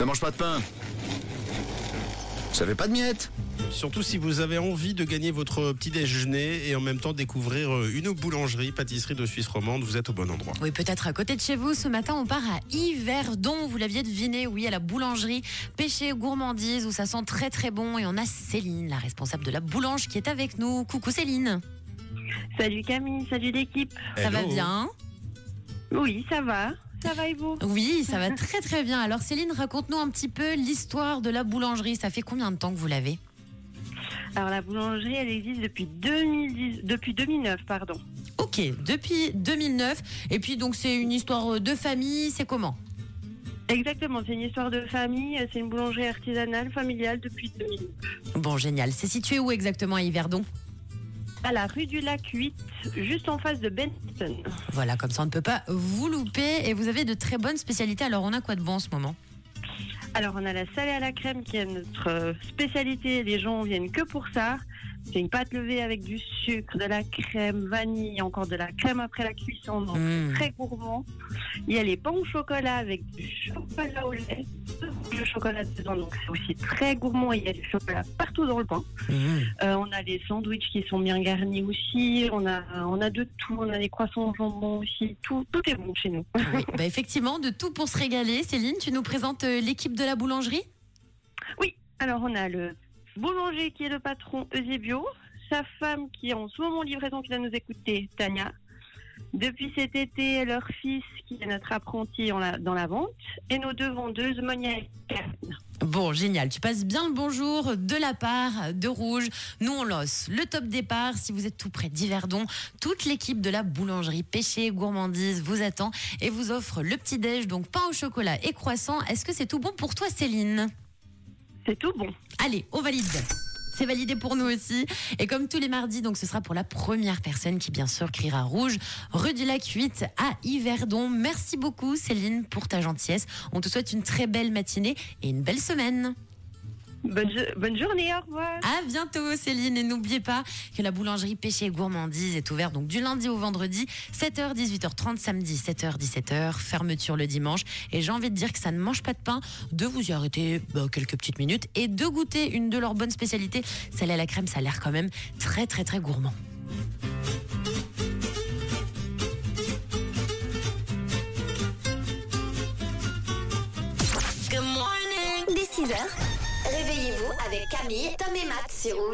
Ça mange pas de pain. Ça fait pas de miettes. Surtout si vous avez envie de gagner votre petit déjeuner et en même temps découvrir euh, une boulangerie, pâtisserie de Suisse romande, vous êtes au bon endroit. Oui, peut-être à côté de chez vous. Ce matin, on part à Yverdon. Vous l'aviez deviné, oui, à la boulangerie Pêché Gourmandise où ça sent très très bon. Et on a Céline, la responsable de la boulange, qui est avec nous. Coucou Céline. Salut Camille, salut l'équipe. Ça va bien? Oui, ça va. Ça va et vous Oui, ça va très très bien. Alors Céline, raconte-nous un petit peu l'histoire de la boulangerie. Ça fait combien de temps que vous l'avez? Alors la boulangerie, elle existe depuis 2010, depuis 2009, pardon. Ok, depuis 2009. Et puis donc c'est une histoire de famille. C'est comment? Exactement, c'est une histoire de famille. C'est une boulangerie artisanale, familiale depuis 2009. Bon, génial. C'est situé où exactement à Yverdon? À la rue du Lac 8, juste en face de Benton. Voilà, comme ça on ne peut pas vous louper. Et vous avez de très bonnes spécialités. Alors on a quoi de bon en ce moment? Alors on a la salée à la crème qui est notre spécialité. Les gens viennent que pour ça. C'est une pâte levée avec du sucre, de la crème, vanille, encore de la crème après la cuisson. Donc Mmh. très gourmand. Il y a les pains au chocolat avec du chocolat au lait, le chocolat dedans, donc c'est aussi très gourmand. Il y a du chocolat partout dans le pain. Mmh. Euh, on a les sandwichs qui sont bien garnis aussi. On a, on a de tout. On a des croissants au jambon aussi. Tout, tout est bon chez nous. Oui, bah effectivement, de tout pour se régaler. Céline, tu nous présentes euh, l'équipe de la boulangerie? Oui, alors on a le boulanger qui est le patron Eusebio, sa femme qui est en ce moment en livraison qui va nous écouter, Tania. Depuis cet été, leur fils qui est notre apprenti la- dans la vente et nos deux vendeuses, Monia et Karine. Bon, génial. Tu passes bien le bonjour de la part de Rouge. Nous, on lance le top départ. Si vous êtes tout près d'Yverdon, toute l'équipe de la boulangerie Pêché Gourmandise vous attend et vous offre le petit-déj, donc pain au chocolat et croissant. Est-ce que c'est tout bon pour toi, Céline? C'est tout bon. Allez, on valide. C'est validé pour nous aussi. Et comme tous les mardis, donc ce sera pour la première personne qui, bien sûr, criera rouge, rue du Lac 8 à Yverdon. Merci beaucoup, Céline, pour ta gentillesse. On te souhaite une très belle matinée et une belle semaine. Bonne, jo- bonne journée, au revoir. À bientôt, Céline. Et n'oubliez pas que la boulangerie Pêché et Gourmandise est ouverte donc du lundi au vendredi, 7h, 18h30, samedi, 7h, 17h, fermeture le dimanche. Et j'ai envie de dire que ça ne mange pas de pain, de vous y arrêter bah, quelques petites minutes et de goûter une de leurs bonnes spécialités. Celle à la crème, ça a l'air quand même très, très, très gourmand. 6h, réveillez-vous avec Camille, Tom et Matt sur Rouge.